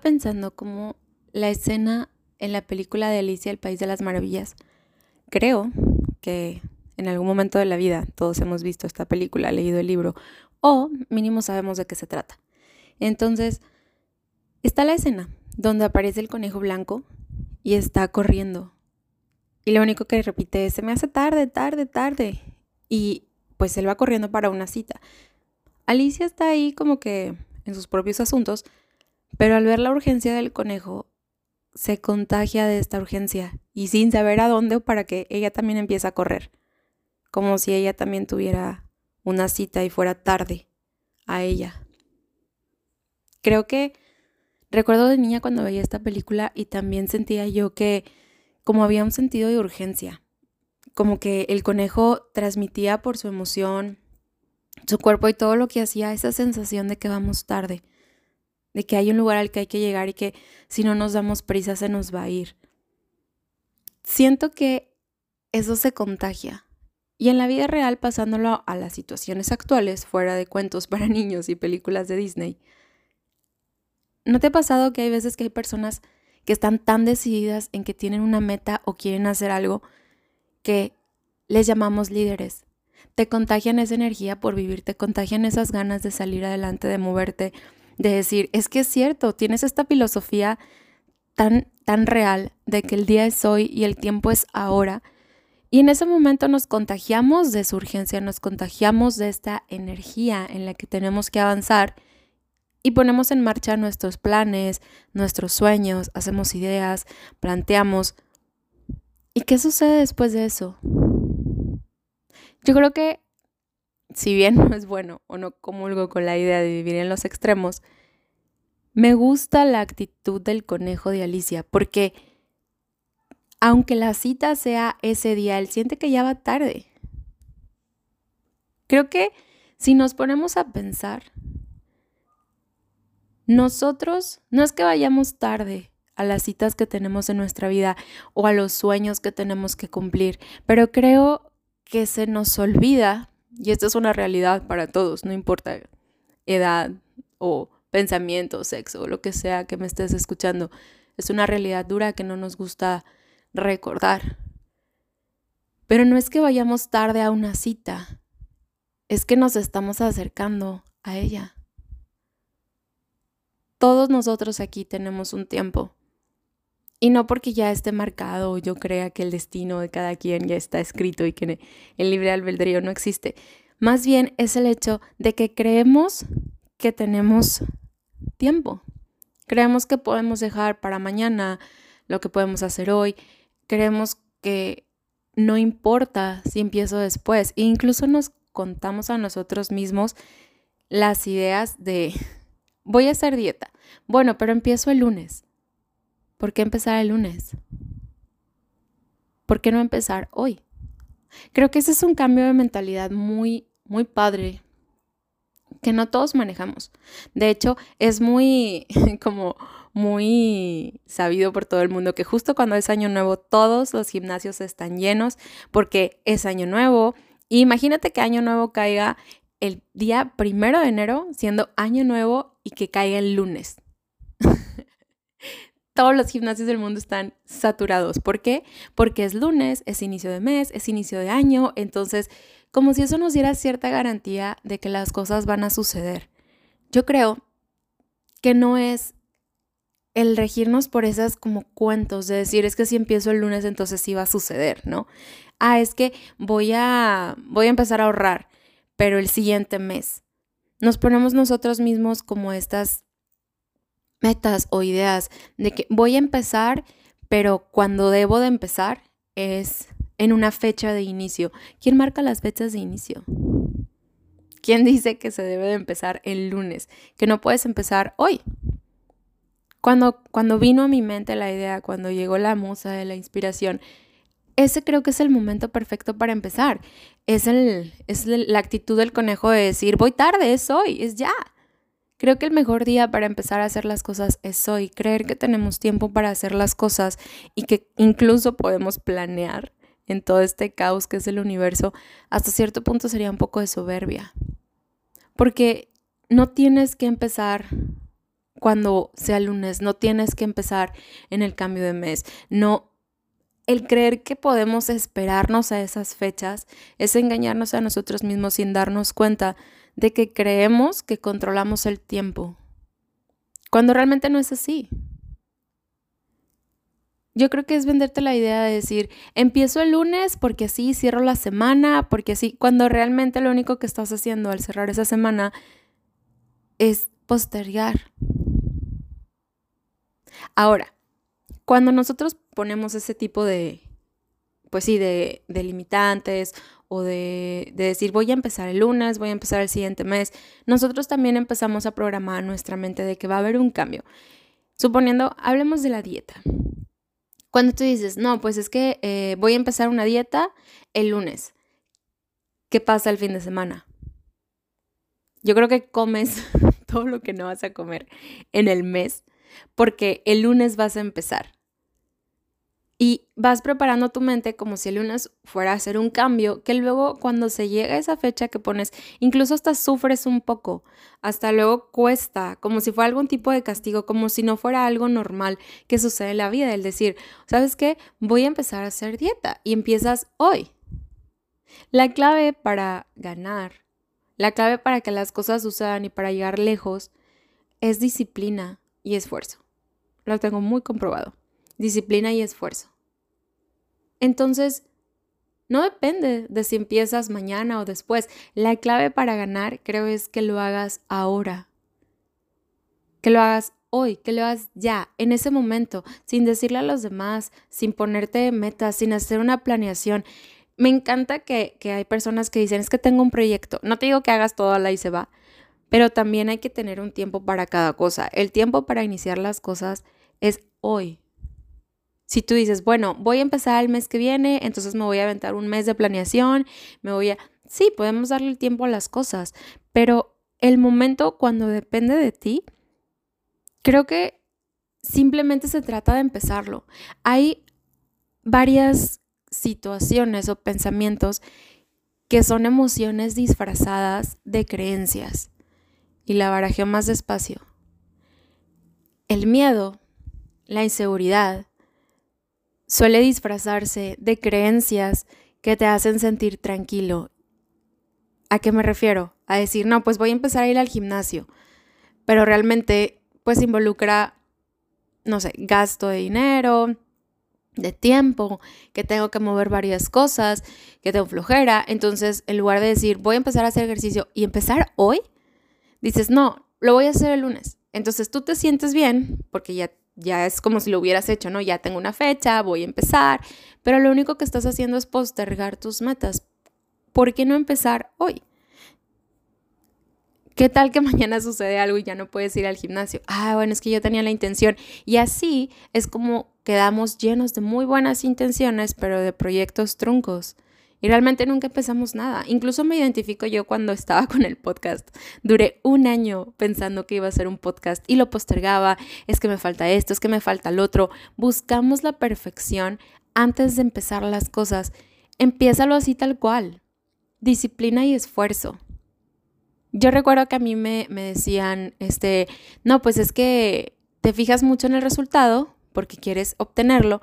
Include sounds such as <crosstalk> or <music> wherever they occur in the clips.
Pensando como la escena en la película de Alicia, el País de las Maravillas. Creo que en algún momento de la vida todos hemos visto esta película, leído el libro, o mínimo sabemos de qué se trata. Entonces, está la escena donde aparece el conejo blanco y está corriendo. Y lo único que repite es, se me hace tarde, tarde, tarde. Y pues él va corriendo para una cita. Alicia está ahí como que en sus propios asuntos, pero al ver la urgencia del conejo, se contagia de esta urgencia y sin saber a dónde o para qué, ella también empieza a correr, como si ella también tuviera una cita y fuera tarde a ella. Creo que recuerdo de niña cuando veía esta película y también sentía yo que como había un sentido de urgencia, como que el conejo transmitía por su emoción, su cuerpo y todo lo que hacía esa sensación de que vamos tarde de que hay un lugar al que hay que llegar y que si no nos damos prisa se nos va a ir. Siento que eso se contagia. Y en la vida real, pasándolo a las situaciones actuales, fuera de cuentos para <laughs> niños y películas de Disney, ¿no te ha pasado que hay veces que hay personas que están tan decididas en que tienen una meta o quieren hacer algo que les llamamos líderes? Te contagian esa energía por vivir, te contagian esas ganas de salir adelante, de moverte, de decir, es que es cierto, tienes esta filosofía tan, tan real de que el día es hoy y el tiempo es ahora. Y en ese momento nos contagiamos de su urgencia, nos contagiamos de esta energía en la que tenemos que avanzar y ponemos en marcha nuestros planes, nuestros sueños, hacemos ideas, planteamos. ¿Y qué sucede después de eso? Yo creo que si bien <laughs> no es bueno o no comulgo con la idea de vivir en los extremos, me gusta la actitud del conejo de Alicia, porque aunque la cita sea ese día, él siente que ya va tarde. Creo que si nos ponemos a pensar, nosotros no es que vayamos tarde a las citas que tenemos en nuestra vida o a los sueños que tenemos que cumplir, pero creo que se nos olvida y esto es una realidad para todos, no importa edad o pensamiento, sexo o lo que sea que me estés escuchando. Es una realidad dura que no nos gusta recordar. Pero no es que vayamos tarde a una cita, es que nos estamos acercando a ella. Todos nosotros aquí tenemos un tiempo. Y no porque ya esté marcado o yo crea que el destino de cada quien ya está escrito y que el libre albedrío no existe. Más bien es el hecho de que creemos que tenemos tiempo. Creemos que podemos dejar para mañana lo que podemos hacer hoy. Creemos que no importa si empiezo después. E incluso nos contamos a nosotros mismos las ideas de voy a hacer dieta. Bueno, pero empiezo el lunes. ¿Por qué empezar el lunes? ¿Por qué no empezar hoy? Creo que ese es un cambio de mentalidad muy, muy padre que no todos manejamos. De hecho, es muy <laughs> como muy sabido por todo el mundo que justo cuando es año nuevo todos los gimnasios están llenos porque es año nuevo. imagínate que año nuevo caiga el día primero de enero, siendo año nuevo y que caiga el lunes <laughs> todos los gimnasios del mundo están saturados. ¿Por qué? Porque es lunes, es inicio de mes, es inicio de año, entonces como si eso nos diera cierta garantía de que las cosas van a suceder. Yo creo que no es el regirnos por esas como cuentos de decir es que si empiezo el lunes entonces sí va a suceder, ¿no? Ah, es que voy a voy a empezar a ahorrar, pero el siguiente mes. Nos ponemos nosotros mismos como estas metas o ideas de que voy a empezar, pero cuando debo de empezar es en una fecha de inicio. ¿Quién marca las fechas de inicio? ¿Quién dice que se debe de empezar el lunes? Que no puedes empezar hoy. Cuando, cuando vino a mi mente la idea, cuando llegó la musa de la inspiración, ese creo que es el momento perfecto para empezar. Es, el, es la actitud del conejo de decir, voy tarde, es hoy, es ya. Creo que el mejor día para empezar a hacer las cosas es hoy, creer que tenemos tiempo para hacer las cosas y que incluso podemos planear en todo este caos que es el universo, hasta cierto punto sería un poco de soberbia. Porque no tienes que empezar cuando sea lunes, no tienes que empezar en el cambio de mes, no. El creer que podemos esperarnos a esas fechas es engañarnos a nosotros mismos sin darnos cuenta de que creemos que controlamos el tiempo, cuando realmente no es así. Yo creo que es venderte la idea de decir, empiezo el lunes porque así cierro la semana, porque así, cuando realmente lo único que estás haciendo al cerrar esa semana es postergar. Ahora, cuando nosotros ponemos ese tipo de, pues sí, de, de limitantes de, decir voy a empezar el lunes, voy a empezar el siguiente mes, nosotros también empezamos a programar nuestra mente de que va a haber un cambio. Suponiendo, hablemos de la dieta. Cuando tú dices, no, pues es que eh, voy a empezar una dieta el lunes, ¿qué pasa el fin de semana? Yo creo que comes <laughs> todo lo que no vas a comer en el mes, porque el lunes vas a empezar. Y vas preparando tu mente como si el lunes fuera a hacer un cambio, que luego cuando se llega a esa fecha que pones, incluso hasta sufres un poco, hasta luego cuesta, como si fuera algún tipo de castigo, como si no fuera algo normal que sucede en la vida, el decir, ¿sabes qué? Voy a empezar a hacer dieta y empiezas hoy. La clave para ganar, la clave para que las cosas sucedan y para llegar lejos es disciplina y esfuerzo. Lo tengo muy comprobado disciplina y esfuerzo. Entonces, no depende de si empiezas mañana o después. La clave para ganar creo es que lo hagas ahora. Que lo hagas hoy, que lo hagas ya, en ese momento, sin decirle a los demás, sin ponerte metas, sin hacer una planeación. Me encanta que, que hay personas que dicen, es que tengo un proyecto. No te digo que hagas todo la y se va, pero también hay que tener un tiempo para cada cosa. El tiempo para iniciar las cosas es hoy, si tú dices, bueno, voy a empezar el mes que viene, entonces me voy a aventar un mes de planeación, me voy a... Sí, podemos darle el tiempo a las cosas, pero el momento cuando depende de ti, creo que simplemente se trata de empezarlo. Hay varias situaciones o pensamientos que son emociones disfrazadas de creencias. Y la barajeo más despacio. El miedo, la inseguridad, suele disfrazarse de creencias que te hacen sentir tranquilo. ¿A qué me refiero? A decir, no, pues voy a empezar a ir al gimnasio, pero realmente pues involucra, no sé, gasto de dinero, de tiempo, que tengo que mover varias cosas, que tengo flojera. Entonces, en lugar de decir, voy a empezar a hacer ejercicio y empezar hoy, dices, no, lo voy a hacer el lunes. Entonces tú te sientes bien porque ya ya es como si lo hubieras hecho, ¿no? Ya tengo una fecha, voy a empezar, pero lo único que estás haciendo es postergar tus metas. ¿Por qué no empezar hoy? ¿Qué tal que <laughs> mañana sucede algo y ya no puedes ir al gimnasio? Ah, bueno, es que yo tenía la intención. Y así es como quedamos llenos de muy buenas intenciones, pero de proyectos truncos. Y realmente nunca empezamos nada. Incluso me identifico yo cuando estaba con el podcast. Duré un año pensando que iba a ser un podcast y lo postergaba. Es que me falta esto, es que me falta el otro. Buscamos la perfección antes de empezar las cosas. Empiézalo así tal cual. Disciplina y esfuerzo. Yo recuerdo que a mí me, me decían, este, no, pues es que te fijas mucho en el resultado porque quieres obtenerlo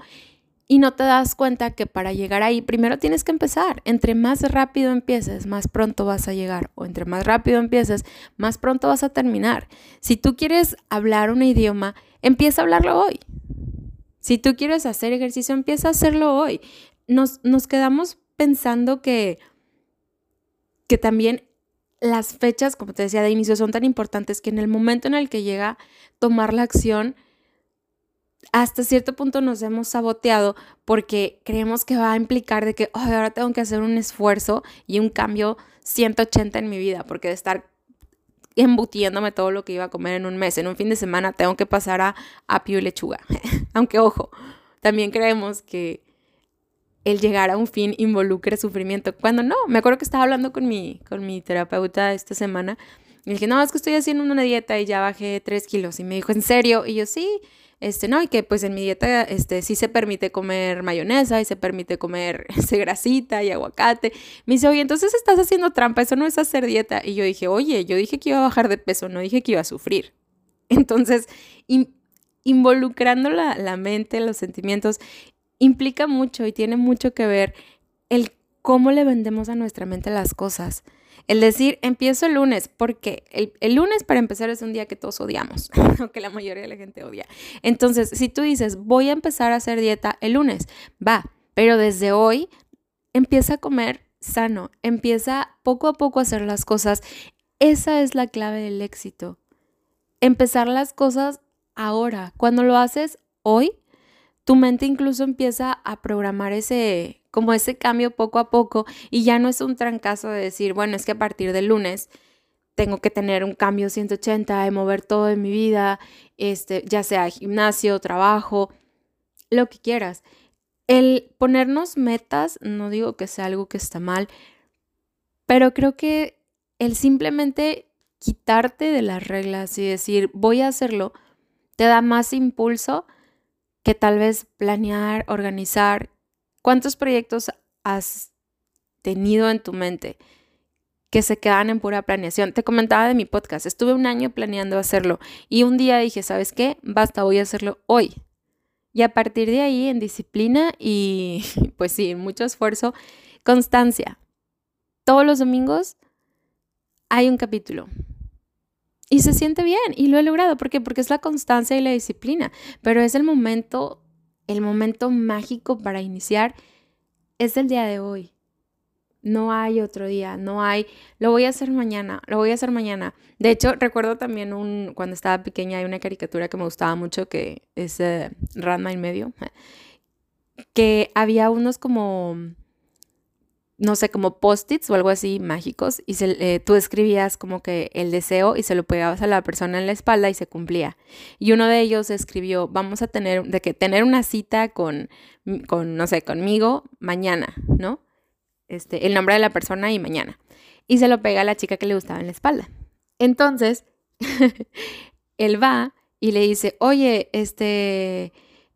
y no te das cuenta que para llegar ahí primero tienes que empezar. Entre más rápido empieces, más pronto vas a llegar. O entre más rápido empieces, más pronto vas a terminar. Si tú quieres hablar un idioma, empieza a hablarlo hoy. Si tú quieres hacer ejercicio, empieza a hacerlo hoy. Nos, nos quedamos pensando que, que también las fechas, como te decía de inicio, son tan importantes que en el momento en el que llega tomar la acción, hasta cierto punto nos hemos saboteado porque creemos que va a implicar de que ahora tengo que hacer un esfuerzo y un cambio 180 en mi vida, porque de estar embutiéndome todo lo que iba a comer en un mes, en un fin de semana tengo que pasar a apio y lechuga. <laughs> Aunque ojo, también creemos que el llegar a un fin involucre sufrimiento, cuando no, me acuerdo que estaba hablando con mi, con mi terapeuta esta semana y dije, no, es que estoy haciendo una dieta y ya bajé 3 kilos y me dijo, ¿en serio? Y yo sí, este, no, y que pues en mi dieta, este, sí se permite comer mayonesa y se permite comer <laughs> ese grasita y aguacate. Me dice, oye, entonces estás haciendo trampa, eso no es hacer dieta. Y yo dije, oye, yo dije que iba a bajar de peso, no dije que iba a sufrir. <laughs> Entonces, involucrando la, la mente, los sentimientos, implica mucho y tiene mucho que ver el cómo le vendemos a nuestra mente las cosas. El decir, empiezo el lunes, porque el, lunes para empezar es un día que todos odiamos, <laughs> o que la mayoría de la gente odia. Entonces, si tú dices, voy a empezar a hacer dieta el lunes, va, pero desde hoy empieza a comer sano, empieza poco a poco a hacer las cosas. Esa es la clave del éxito. Empezar las cosas ahora. Cuando lo haces hoy, tu mente incluso empieza a programar ese, como ese cambio poco a poco y ya no es un trancazo de decir, bueno, es que a partir del lunes tengo que tener un cambio 180 de mover todo en mi vida, este, ya sea gimnasio, trabajo, lo que quieras. El ponernos metas, no digo que sea algo que está mal, pero creo que el simplemente quitarte de las reglas y decir voy a hacerlo, te da más impulso que tal vez planear, organizar. ¿Cuántos proyectos has tenido en tu mente que se quedan en pura planeación? Te comentaba de mi podcast, estuve un año planeando hacerlo y un día dije, ¿sabes qué? Basta, voy a hacerlo hoy. Y a partir de ahí, en disciplina y <laughs> pues sí, mucho esfuerzo, constancia. Todos los domingos hay un capítulo. Y se siente bien y lo he logrado. ¿Por qué? Porque es la constancia y la disciplina. Pero es el momento, el momento mágico para iniciar. Es el día de hoy. No hay otro día, no hay, lo voy a hacer mañana, lo voy a hacer mañana. De hecho, recuerdo también un, cuando estaba pequeña hay una caricatura que me gustaba mucho que es uh, Ranma en medio, <laughs> que había unos como no sé, como post-its o algo así mágicos y eh, tú escribías como que el deseo y se lo pegabas a la persona en la espalda y se cumplía. Y uno de ellos escribió, vamos a tener, de que tener una cita con, con, no sé, conmigo mañana, ¿no? Este, el nombre de la persona y mañana. Y se lo pega a la chica que le gustaba en la espalda. Entonces, <laughs> él va y le dice, oye, este,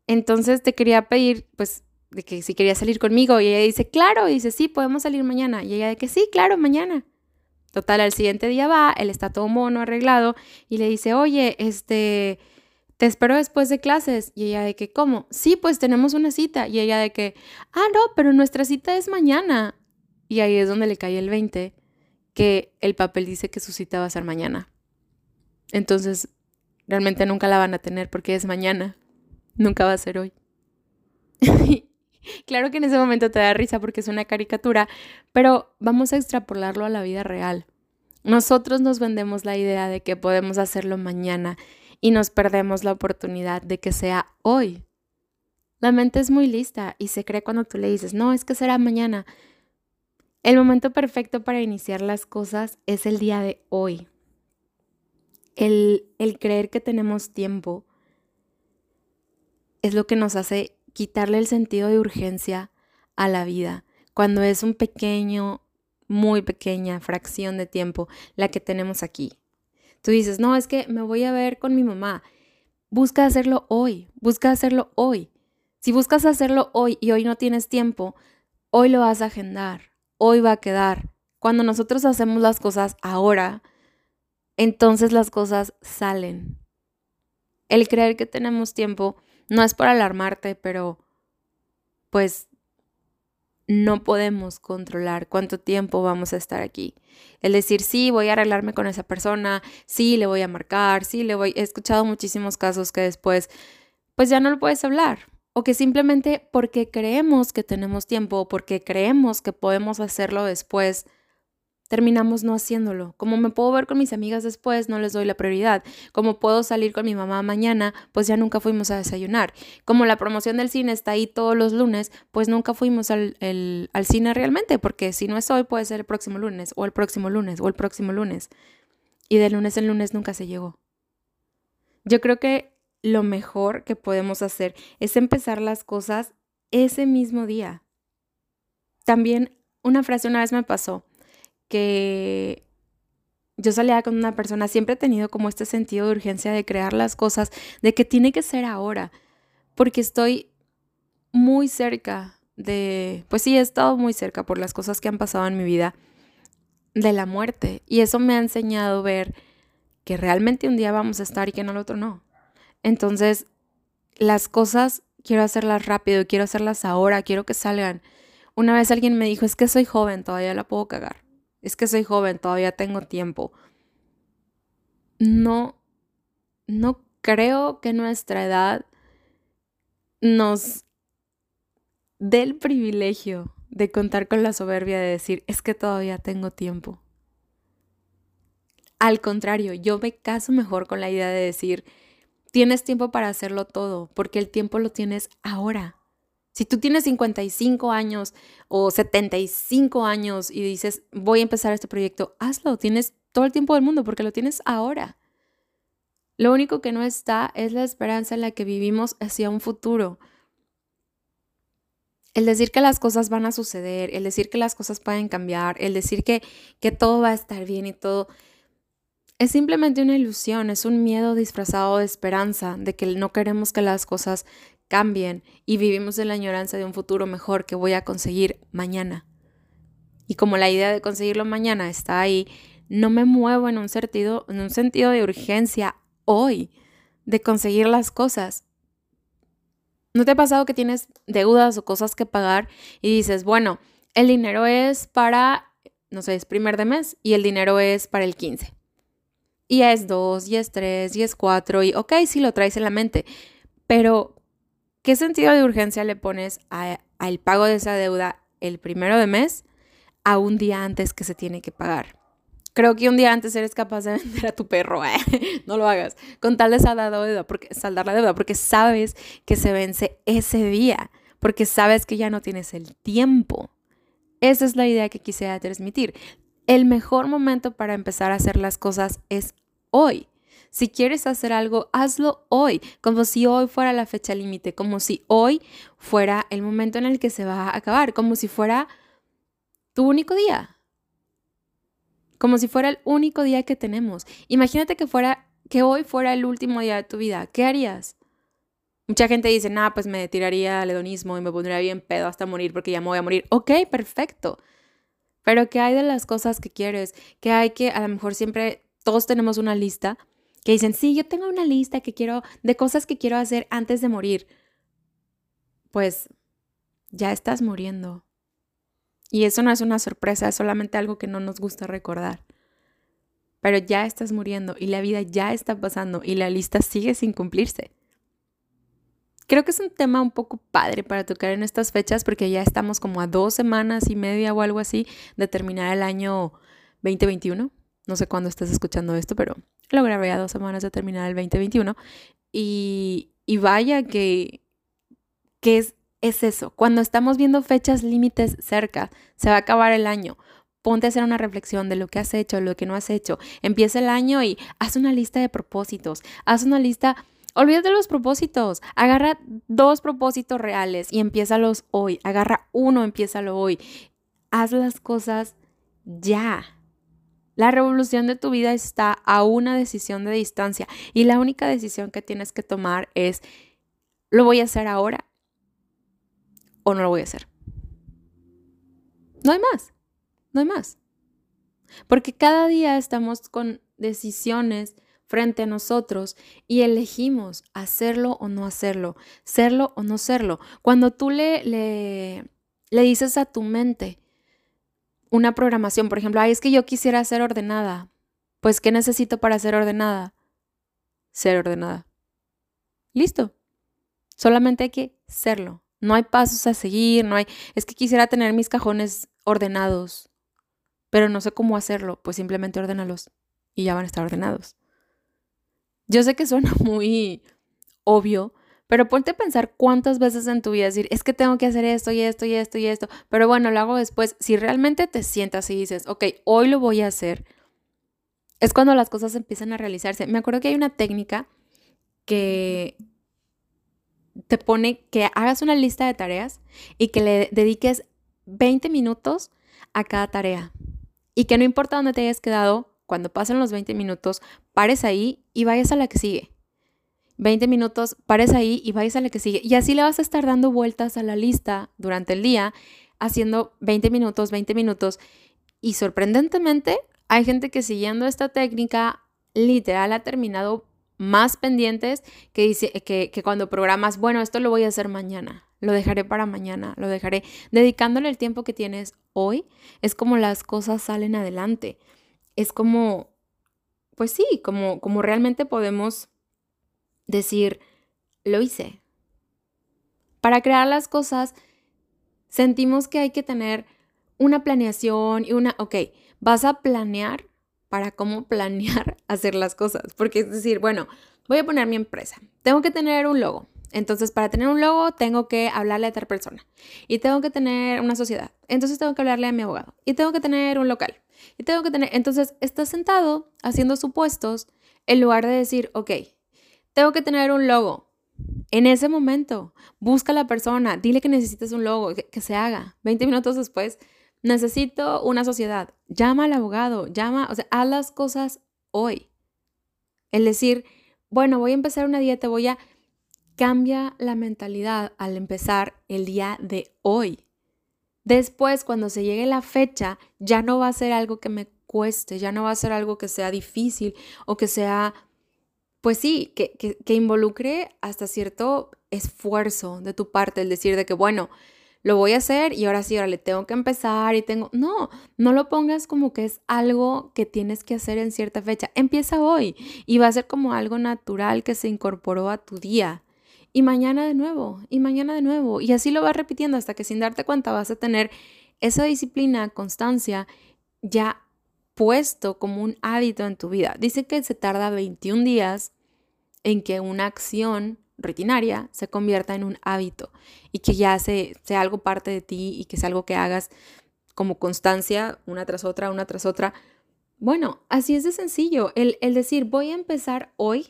entonces te quería pedir, pues de que si quería salir conmigo y ella dice, claro, dice, sí, podemos salir mañana. Y ella de que sí, claro, mañana. Total, al siguiente día va, él está todo mono, arreglado, y le dice, oye, este, te espero después de clases. Y ella de que, ¿cómo? Sí, pues tenemos una cita. Y ella de que, ah, no, pero nuestra cita es mañana. Y ahí es donde le cae el 20, que el papel dice que su cita va a ser mañana. Entonces, realmente nunca la van a tener porque es mañana, nunca va a ser hoy. <laughs> Claro que en ese momento te da risa porque es una caricatura, pero vamos a extrapolarlo a la vida real. Nosotros nos vendemos la idea de que podemos hacerlo mañana y nos perdemos la oportunidad de que sea hoy. La mente es muy lista y se cree cuando tú le dices, no, es que será mañana. El momento perfecto para iniciar las cosas es el día de hoy. El, el creer que tenemos tiempo es lo que nos hace quitarle el sentido de urgencia a la vida, cuando es un pequeño, muy pequeña fracción de tiempo la que tenemos aquí. Tú dices, no, es que me voy a ver con mi mamá. Busca hacerlo hoy, busca hacerlo hoy. Si buscas hacerlo hoy y hoy no tienes tiempo, hoy lo vas a agendar, hoy va a quedar. Cuando nosotros hacemos las cosas ahora, entonces las cosas salen. El creer que tenemos tiempo no es por alarmarte, pero pues no podemos controlar cuánto tiempo vamos a estar aquí. El decir, sí, voy a arreglarme con esa persona, sí, le voy a marcar, sí, le voy... He escuchado muchísimos casos que después, pues ya no lo puedes hablar. O que simplemente porque creemos que tenemos tiempo o porque creemos que podemos hacerlo después, terminamos no haciéndolo. Como me puedo ver con mis amigas después, no les doy la prioridad. Como puedo salir con mi mamá mañana, pues ya nunca fuimos a desayunar. Como la promoción del cine está ahí todos los lunes, pues nunca fuimos al, al cine realmente, porque si no es hoy, puede ser el próximo lunes, o el próximo lunes, o el próximo lunes. Y de lunes en lunes nunca se llegó. Yo creo que lo mejor que podemos hacer es empezar las cosas ese mismo día. También una frase una vez me pasó que yo salía con una persona, siempre he tenido como este sentido de urgencia de crear las cosas, de que tiene que ser ahora, porque estoy muy cerca de, pues sí, he estado muy cerca por las cosas que han pasado en mi vida, de la muerte. Y eso me ha enseñado a ver que realmente un día vamos a estar y que en el otro no. Entonces, las cosas quiero hacerlas rápido, quiero hacerlas ahora, quiero que salgan. Una vez alguien me dijo, es que soy joven, todavía la puedo cagar. Es que soy joven, todavía tengo tiempo. No, no creo que nuestra edad nos dé el privilegio de contar con la soberbia de decir, es que todavía tengo tiempo. Al contrario, yo me caso mejor con la idea de decir, tienes tiempo para hacerlo todo, porque el tiempo lo tienes ahora. Si tú tienes 55 años o 75 años y dices, voy a empezar este proyecto, hazlo, tienes todo el tiempo del mundo porque lo tienes ahora. Lo único que no está es la esperanza en la que vivimos hacia un futuro. El decir que las cosas van a suceder, el decir que las cosas pueden cambiar, el decir que, que todo va a estar bien y todo, es simplemente una ilusión, es un miedo disfrazado de esperanza, de que no queremos que las cosas cambien y vivimos en la añoranza de un futuro mejor que voy a conseguir mañana. Y como la idea de conseguirlo mañana está ahí, no me muevo en un sentido, en un sentido de urgencia hoy de conseguir las cosas. ¿No te ha pasado que tienes deudas o cosas que pagar y dices, bueno, el dinero es para, no sé, es primer de mes y el dinero es para el 15? Y es 2, y es 3, y es 4, y ok, sí lo traes en la mente, pero ¿Qué sentido de urgencia le pones al pago de esa deuda el primero de mes a un día antes que se tiene que pagar? Creo que un día antes eres capaz de <laughs> vender a tu perro, ¿eh? no lo hagas, con tal de saldar la deuda, porque, saldar la deuda, porque sabes que se vence ese día, porque sabes que ya no tienes el tiempo. Esa es la idea que quisiera transmitir. El mejor momento para empezar a hacer las cosas es hoy. Si quieres hacer algo, hazlo hoy, como si hoy fuera la fecha límite, como si hoy fuera el momento en el que se va a acabar, como si fuera tu único día. Como si fuera el único día que tenemos. Imagínate que fuera que hoy fuera el último día de tu vida. ¿Qué harías? Mucha gente dice, "Nah, pues me tiraría al hedonismo y me pondría bien pedo hasta morir porque ya me voy a morir." Ok, perfecto. Pero ¿qué hay de las cosas que quieres? ¿Qué hay que a lo mejor siempre todos tenemos una lista que dicen, sí, yo tengo una lista que quiero, de cosas que quiero hacer antes de morir. Pues ya estás muriendo. Y eso no es una sorpresa, es solamente algo que no nos gusta recordar. Pero ya estás muriendo y la vida ya está pasando y la lista sigue sin cumplirse. Creo que es un tema un poco padre para tocar en estas fechas porque ya estamos como a dos semanas y media o algo así de terminar el año 2021. No sé cuándo estás escuchando esto, pero lo grabé a dos semanas de terminar el 2021. Y, y vaya que, que es, es eso. Cuando estamos viendo fechas límites cerca, se va a acabar el año. Ponte a hacer una reflexión de lo que has hecho, lo que no has hecho. Empieza el año y haz una lista de propósitos. Haz una lista Olvídate los propósitos. Agarra dos propósitos reales y empiézalos hoy. Agarra uno, empiézalo hoy. Haz las cosas ya. La revolución de tu vida está a una decisión de distancia y la única decisión que tienes que tomar es, ¿lo voy a hacer ahora o no lo voy a hacer? No hay más, no hay más. Porque cada día estamos con decisiones frente a nosotros y elegimos hacerlo o no hacerlo, serlo o no serlo. Cuando tú le, le, le dices a tu mente, una programación, por ejemplo, ay, es que yo quisiera ser ordenada. Pues, ¿qué necesito para ser ordenada? Ser ordenada. Listo. Solamente hay que serlo. No hay pasos a seguir, no hay... Es que quisiera tener mis cajones ordenados, pero no sé cómo hacerlo. Pues simplemente ordenalos y ya van a estar ordenados. Yo sé que suena <laughs> muy obvio, pero ponte a pensar cuántas veces en tu vida decir, es que tengo que hacer esto y esto y esto y esto, pero bueno, lo hago después. Si realmente te sientas y dices, ok, hoy lo voy a hacer, es cuando las cosas empiezan a realizarse. Me acuerdo que hay una técnica que te pone que hagas una lista de tareas y que le dediques 20 minutos a cada tarea. Y que no importa dónde te hayas quedado, cuando pasen los 20 minutos, pares ahí y vayas a la que sigue. 20 minutos, pares ahí y vais a la que sigue. Y así le vas a estar dando vueltas a la lista durante el día, haciendo 20 minutos, 20 minutos. Y sorprendentemente, hay gente que siguiendo esta técnica literal ha terminado más pendientes que, dice, que, cuando programas, bueno, esto lo voy a hacer mañana, lo dejaré para mañana, lo dejaré dedicándole el tiempo que tienes hoy, es como las cosas salen adelante. Es como, pues sí, como, como realmente podemos decir, lo hice. Para crear las cosas, sentimos que hay que tener una planeación y una, ok, vas a planear para cómo <laughs> planear hacer las cosas. Porque es decir, bueno, voy a poner mi empresa. Tengo que tener un logo. Entonces, para tener un logo, tengo que hablarle a otra persona. Y tengo que tener una sociedad. Entonces, tengo que hablarle a mi abogado. Y tengo que tener un local. Y tengo que tener... Entonces, estás sentado haciendo supuestos en lugar de decir, ok, tengo que tener un logo. En ese momento, busca a la persona, dile que necesitas un logo, que, que se haga. 20 minutos después, necesito una sociedad. Llama al abogado, llama, o sea, haz las cosas hoy. El decir, bueno, voy a empezar una dieta, voy a... Cambia la mentalidad al empezar el día de hoy. Después, cuando se llegue la fecha, ya no va a ser algo que me cueste, ya no va a ser algo que sea difícil o que sea, pues sí, que, que, involucre hasta cierto esfuerzo de tu parte, el decir de que, bueno, lo voy a hacer y ahora sí, ahora le tengo que empezar y tengo... No, no lo pongas como que es algo que tienes que hacer en cierta fecha. Empieza hoy y va a ser como algo natural que se incorporó a tu día. Y mañana de nuevo, y mañana de nuevo. Y así lo vas repitiendo hasta que sin darte cuenta vas a tener esa disciplina, constancia ya puesto como un hábito en tu vida. Dice que se tarda 21 días en que una acción rutinaria se convierta en un hábito y que ya se, sea algo parte de ti y que sea algo que hagas como constancia una tras otra, una tras otra. Bueno, así es de sencillo. El, el decir voy a empezar hoy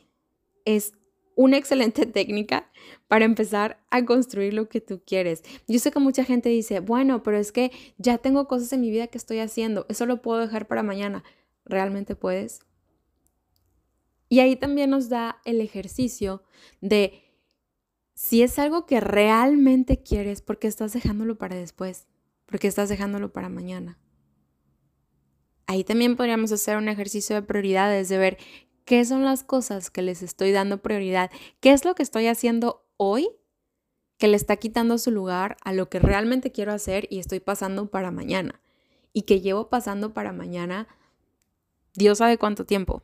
es una <laughs> excelente técnica para empezar a construir lo que tú quieres. Yo sé que mucha gente dice, bueno, pero es que ya tengo cosas en mi vida que estoy haciendo, eso lo puedo dejar para mañana. ¿Realmente puedes? Y ahí también nos da el ejercicio de si es algo que realmente quieres, ¿por qué estás dejándolo para después? ¿Por qué estás dejándolo para mañana? Ahí también podríamos hacer un ejercicio de prioridades, de ver qué son las cosas que les estoy dando prioridad, qué es lo que estoy haciendo hoy que le está quitando su lugar a lo que realmente quiero hacer y estoy pasando para mañana. Y que llevo pasando para mañana, Dios sabe cuánto tiempo.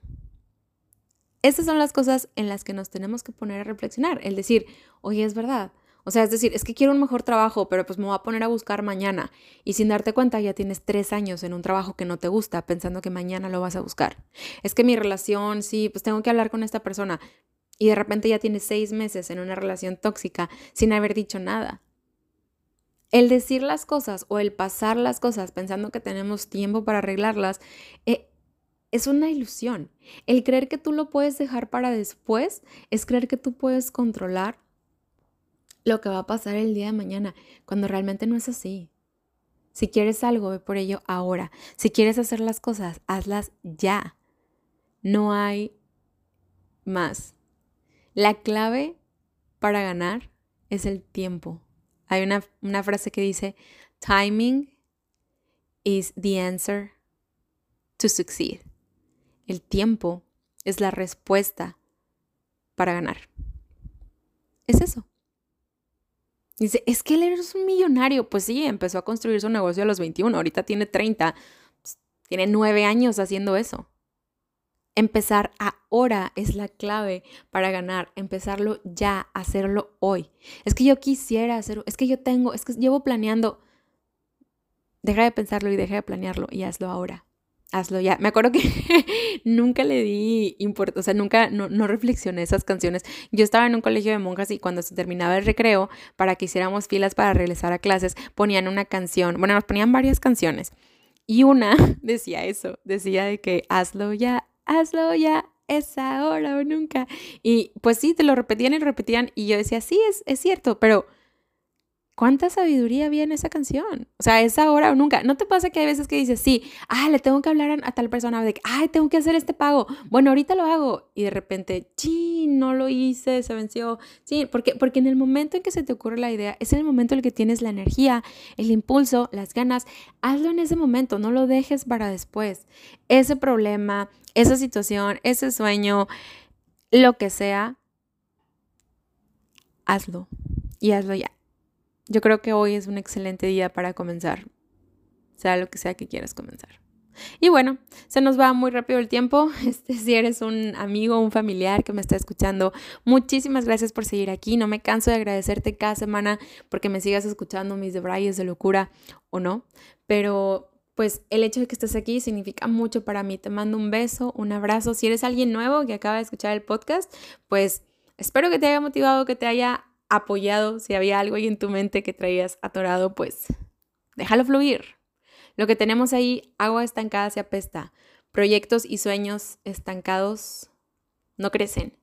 Estas son las cosas en las que nos tenemos que poner a reflexionar, el decir, oye, es verdad. O sea, es decir, es que quiero un mejor trabajo, pero pues me voy a poner a buscar mañana. Y sin darte cuenta, ya tienes tres años en un trabajo que no te gusta, pensando que mañana lo vas a buscar. Es que mi relación, sí, pues tengo que hablar con esta persona. Y de repente ya tienes seis meses en una relación tóxica sin haber dicho nada. El decir las cosas o el pasar las cosas pensando que tenemos tiempo para arreglarlas eh, es una ilusión. El creer que tú lo puedes dejar para después es creer que tú puedes controlar lo que va a pasar el día de mañana, cuando realmente no es así. Si quieres algo, ve por ello ahora. Si quieres hacer las cosas, hazlas ya. No hay más. La clave para ganar es el tiempo. Hay una, una frase que dice, timing is the answer to succeed. El tiempo es la respuesta para ganar. Es eso. Dice, es que él es un millonario. Pues sí, empezó a construir su negocio a los 21, ahorita tiene 30, pues, tiene 9 años haciendo eso. Empezar ahora es la clave para ganar, empezarlo ya, hacerlo hoy. Es que yo quisiera hacerlo, es que yo tengo, es que llevo planeando. Deja de pensarlo y deja de planearlo y hazlo ahora hazlo ya. Me acuerdo que <laughs> nunca le di importancia, o sea, nunca, no, no, reflexioné esas canciones. Yo estaba en un colegio de monjas y cuando se terminaba el recreo, para que hiciéramos filas para regresar a clases, ponían una canción, bueno, nos ponían varias canciones. Y una <laughs> decía eso, decía de que hazlo ya, hazlo ya, es ahora o nunca. Y pues sí, te lo repetían y repetían y yo decía, sí, es, es cierto, pero ¿Cuánta sabiduría había en esa canción? O sea, es ahora o nunca. ¿No te pasa que hay veces que dices, sí, ah, le tengo que hablar a, tal persona de que, ay, tengo que hacer este pago. Bueno, ahorita lo hago. Y de repente, chin, no lo hice, se venció. Sí, porque, porque en el momento en que se te ocurre la idea, es en el momento en el que tienes la energía, el impulso, las ganas. Hazlo en ese momento, no lo dejes para después. Ese problema, esa situación, ese sueño, lo que sea, hazlo y hazlo ya. Yo creo que hoy es un excelente día para comenzar, sea lo que sea que quieras comenzar. Y bueno, se nos va muy rápido el tiempo. <laughs> Este, si eres un amigo, un familiar que me está escuchando, muchísimas gracias por seguir aquí. No me canso de agradecerte cada semana porque me sigas escuchando mis debrayes de locura o no. Pero pues el hecho de que estés aquí significa mucho para mí. Te mando un beso, un abrazo. Si eres alguien nuevo que acaba de escuchar el podcast, pues espero que te haya motivado, que te haya apoyado. Si había algo ahí en tu mente que traías atorado, pues déjalo fluir. Lo que tenemos ahí, agua estancada se apesta. Proyectos y sueños estancados no crecen.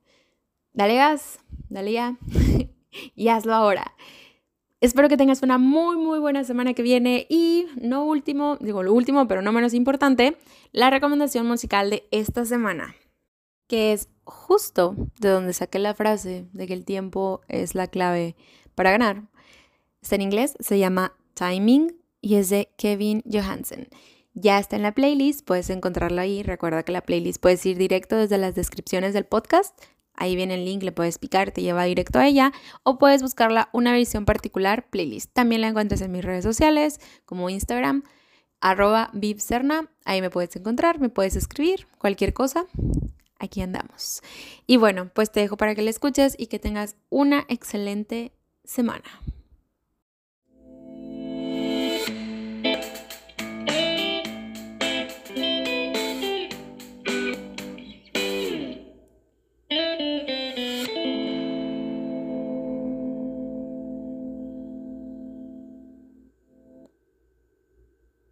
Dale gas, dale ya <laughs> y hazlo ahora. Espero que tengas una muy, muy buena semana que viene. Y no último, digo lo último, pero no menos importante, la recomendación musical de esta semana, que es justo de donde saqué la frase de que el tiempo es la clave para ganar. Está en inglés, se llama Timing y es de Kevin Johansen. Ya está en la playlist, puedes encontrarlo ahí. Recuerda que la playlist puedes ir directo desde las descripciones del podcast. Ahí viene el link, le puedes picar, te lleva directo a ella. O puedes buscarla una versión particular playlist. También la encuentras en mis redes sociales como Instagram, arroba vivcerna. Ahí me puedes encontrar, me puedes escribir, cualquier cosa. Aquí andamos. Y bueno, pues te dejo para que la escuches y que tengas una excelente semana.